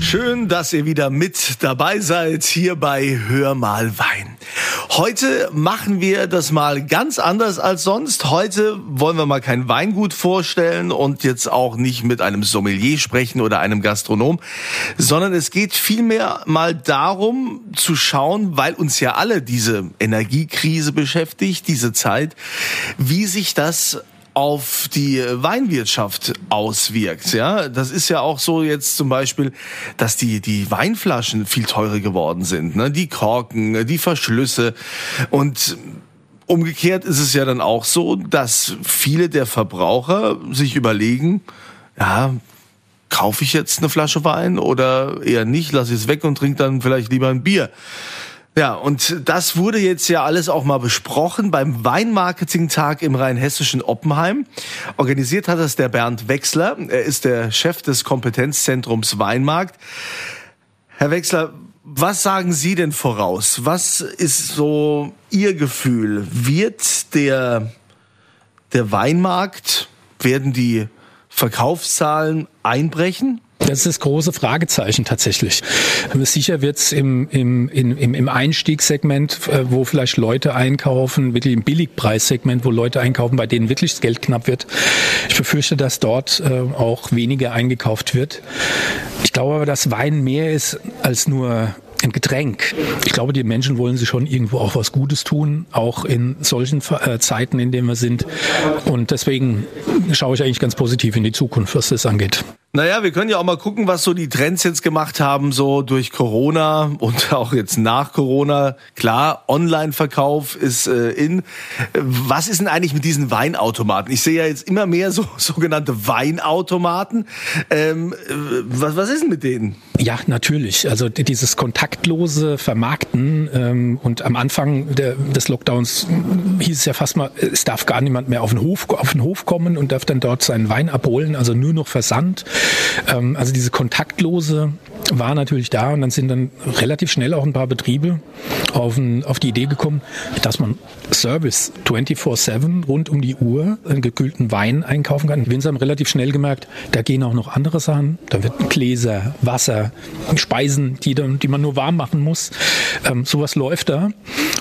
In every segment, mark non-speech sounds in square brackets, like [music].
Schön, dass ihr wieder mit dabei seid hier bei Hör mal Wein. Heute machen wir das mal ganz anders als sonst. Heute wollen wir mal kein Weingut vorstellen und jetzt auch nicht mit einem Sommelier sprechen oder einem Gastronom, sondern es geht vielmehr mal darum zu schauen, weil uns ja alle diese Energiekrise beschäftigt, diese Zeit, wie sich das auf die Weinwirtschaft auswirkt. Ja, das ist ja auch so jetzt zum Beispiel, dass die die Weinflaschen viel teurer geworden sind, ne? Die Korken, die Verschlüsse und umgekehrt ist es ja dann auch so, dass viele der Verbraucher sich überlegen, ja, kaufe ich jetzt eine Flasche Wein oder eher nicht, lasse ich es weg und trinke dann vielleicht lieber ein Bier. Ja, und das wurde jetzt ja alles auch mal besprochen beim Weinmarketing-Tag im rheinhessischen Oppenheim. Organisiert hat das der Bernd Wechsler. Er ist der Chef des Kompetenzzentrums Weinmarkt. Herr Wechsler, was sagen Sie denn voraus? Was ist so Ihr Gefühl? Wird der, der Weinmarkt, werden die Verkaufszahlen einbrechen? Das ist das große Fragezeichen tatsächlich. Sicher wird es im, im, im, im Einstiegssegment, äh, wo vielleicht Leute einkaufen, wirklich im Billigpreissegment, wo Leute einkaufen, bei denen wirklich das Geld knapp wird. Ich befürchte, dass dort äh, auch weniger eingekauft wird. Ich glaube aber, dass Wein mehr ist als nur ein Getränk. Ich glaube, die Menschen wollen sich schon irgendwo auch was Gutes tun, auch in solchen äh, Zeiten, in denen wir sind. Und deswegen schaue ich eigentlich ganz positiv in die Zukunft, was das angeht. Naja, wir können ja auch mal gucken, was so die Trends jetzt gemacht haben, so durch Corona und [laughs] auch jetzt nach Corona. Klar, Online-Verkauf ist äh, in. Was ist denn eigentlich mit diesen Weinautomaten? Ich sehe ja jetzt immer mehr so [laughs] sogenannte Weinautomaten. Ähm, was, was ist denn mit denen? Ja, natürlich. Also dieses kontaktlose Vermarkten ähm, und am Anfang der, des Lockdowns hieß es ja fast mal, es darf gar niemand mehr auf den Hof, auf den Hof kommen und darf dann dort seinen Wein abholen, also nur noch Versand. Ähm, also diese kontaktlose war natürlich da und dann sind dann relativ schnell auch ein paar Betriebe auf, ein, auf die Idee gekommen, dass man Service 24-7 rund um die Uhr einen gekühlten Wein einkaufen kann. Winzer haben relativ schnell gemerkt, da gehen auch noch andere Sachen. Da wird Gläser, Wasser, Speisen, die, dann, die man nur warm machen muss. Ähm, sowas läuft da.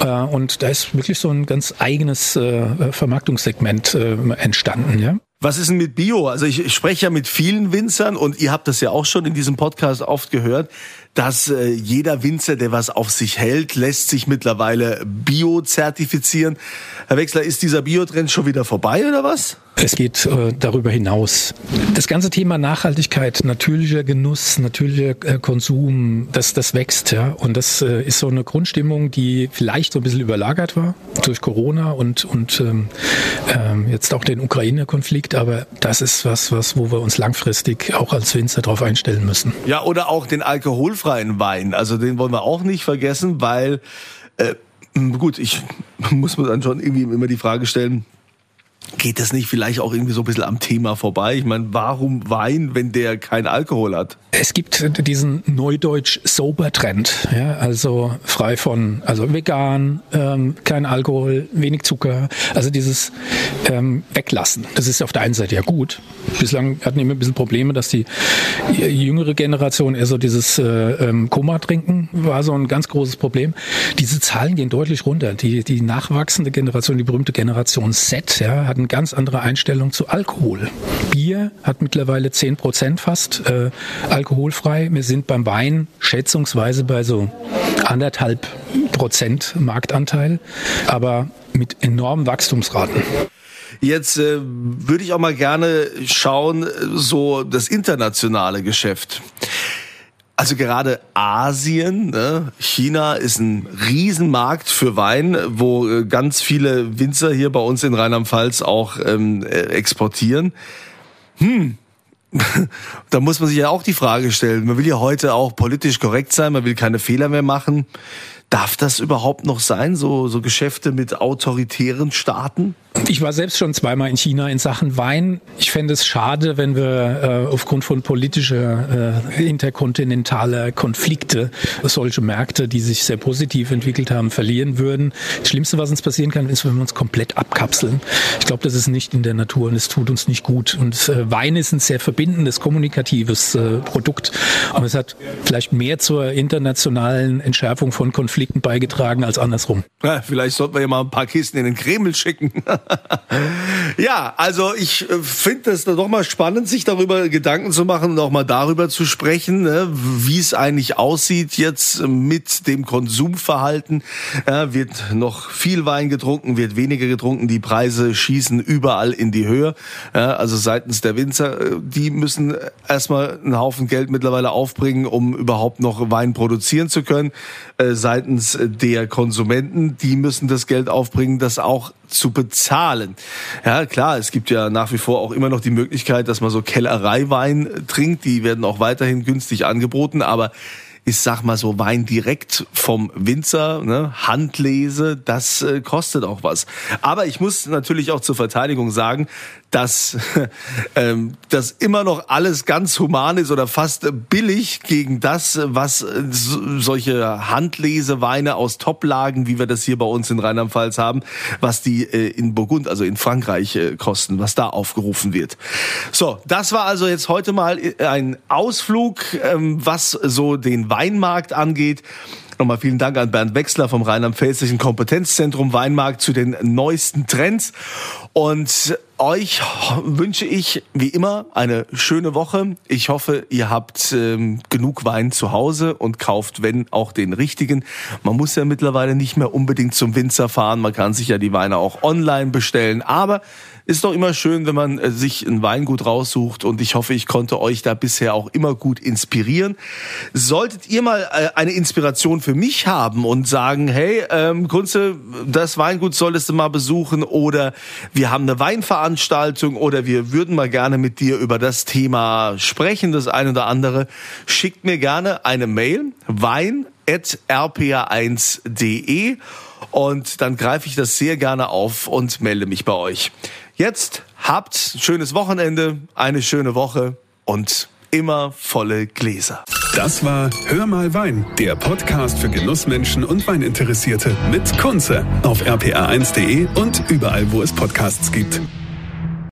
Äh, und da ist wirklich so ein ganz eigenes äh, Vermarktungssegment äh, entstanden. Ja? Was ist denn mit Bio? Also ich, ich spreche ja mit vielen Winzern und ihr habt das ja auch schon in diesem Podcast oft gehört, dass äh, jeder Winzer, der was auf sich hält, lässt sich mittlerweile Bio zertifizieren. Herr Wechsler, ist dieser Biotrend schon wieder vorbei oder was? Es geht äh, darüber hinaus. Das ganze Thema Nachhaltigkeit, natürlicher Genuss, natürlicher äh, Konsum, das, das wächst, ja. Und das äh, ist so eine Grundstimmung, die vielleicht so ein bisschen überlagert war durch Corona und, und ähm, ähm, jetzt auch den Ukraine-Konflikt. Aber das ist was, was, wo wir uns langfristig auch als Winzer darauf einstellen müssen. Ja, oder auch den alkoholfreien Wein. Also den wollen wir auch nicht vergessen, weil äh, gut, ich [laughs] muss mir dann schon irgendwie immer die Frage stellen, Geht das nicht vielleicht auch irgendwie so ein bisschen am Thema vorbei? Ich meine, warum Wein, wenn der kein Alkohol hat? Es gibt diesen Neudeutsch Sober Trend, ja, also frei von, also vegan, ähm, kein Alkohol, wenig Zucker, also dieses ähm, Weglassen. Das ist auf der einen Seite ja gut. Bislang hatten wir ein bisschen Probleme, dass die jüngere Generation eher so dieses äh, ähm, Koma trinken war so ein ganz großes Problem. Diese Zahlen gehen deutlich runter. Die, die nachwachsende Generation, die berühmte Generation Z, ja, hat eine ganz andere Einstellung zu Alkohol. Bier hat mittlerweile zehn Prozent fast äh, alkoholfrei. Wir sind beim Wein schätzungsweise bei so anderthalb Prozent Marktanteil, aber mit enormen Wachstumsraten. Jetzt äh, würde ich auch mal gerne schauen, so das internationale Geschäft. Also gerade Asien, ne? China ist ein Riesenmarkt für Wein, wo äh, ganz viele Winzer hier bei uns in Rheinland-Pfalz auch ähm, äh, exportieren. Hm, [laughs] da muss man sich ja auch die Frage stellen. Man will ja heute auch politisch korrekt sein, man will keine Fehler mehr machen. Darf das überhaupt noch sein, so, so Geschäfte mit autoritären Staaten? Ich war selbst schon zweimal in China in Sachen Wein. Ich fände es schade, wenn wir äh, aufgrund von politischer äh, interkontinentaler Konflikte solche Märkte, die sich sehr positiv entwickelt haben, verlieren würden. Das Schlimmste, was uns passieren kann, ist, wenn wir uns komplett abkapseln. Ich glaube, das ist nicht in der Natur und es tut uns nicht gut. Und äh, Wein ist ein sehr verbindendes, kommunikatives äh, Produkt. Und es hat vielleicht mehr zur internationalen Entschärfung von Konflikten beigetragen als andersrum. Ja, vielleicht sollten wir ja mal ein paar Kisten in den Kreml schicken. [laughs] ja, also ich äh, finde das doch mal spannend, sich darüber Gedanken zu machen und auch mal darüber zu sprechen, ne, wie es eigentlich aussieht jetzt mit dem Konsumverhalten. Ja, wird noch viel Wein getrunken, wird weniger getrunken, die Preise schießen überall in die Höhe. Ja, also seitens der Winzer, äh, die müssen erstmal einen Haufen Geld mittlerweile aufbringen, um überhaupt noch Wein produzieren zu können. Äh, seitens der Konsumenten, die müssen das Geld aufbringen, das auch zu bezahlen. Ja, klar, es gibt ja nach wie vor auch immer noch die Möglichkeit, dass man so Kellereiwein trinkt. Die werden auch weiterhin günstig angeboten, aber ich sag mal so Wein direkt vom Winzer, ne, Handlese, das äh, kostet auch was. Aber ich muss natürlich auch zur Verteidigung sagen, dass [laughs] ähm, das immer noch alles ganz human ist oder fast billig gegen das, was äh, so, solche Handleseweine aus Toplagen, wie wir das hier bei uns in Rheinland-Pfalz haben, was die äh, in Burgund, also in Frankreich äh, kosten, was da aufgerufen wird. So, das war also jetzt heute mal äh, ein Ausflug, ähm, was so den Weinmarkt angeht. Nochmal vielen Dank an Bernd Wechsler vom Rheinland-Pfälzischen Kompetenzzentrum Weinmarkt zu den neuesten Trends. Und euch wünsche ich wie immer eine schöne Woche. Ich hoffe, ihr habt ähm, genug Wein zu Hause und kauft, wenn auch den richtigen. Man muss ja mittlerweile nicht mehr unbedingt zum Winzer fahren. Man kann sich ja die Weine auch online bestellen. Aber ist doch immer schön, wenn man äh, sich ein Weingut raussucht und ich hoffe, ich konnte euch da bisher auch immer gut inspirieren. Solltet ihr mal äh, eine Inspiration für mich haben und sagen, hey, ähm, Kunze, das Weingut solltest du mal besuchen oder wir haben eine Weinveranstaltung oder wir würden mal gerne mit dir über das Thema sprechen, das eine oder andere, schickt mir gerne eine Mail, wein.rpa1.de und dann greife ich das sehr gerne auf und melde mich bei euch. Jetzt habt ein schönes Wochenende, eine schöne Woche und immer volle Gläser. Das war Hör mal Wein, der Podcast für Genussmenschen und Weininteressierte mit Kunze auf rpa1.de und überall, wo es Podcasts gibt.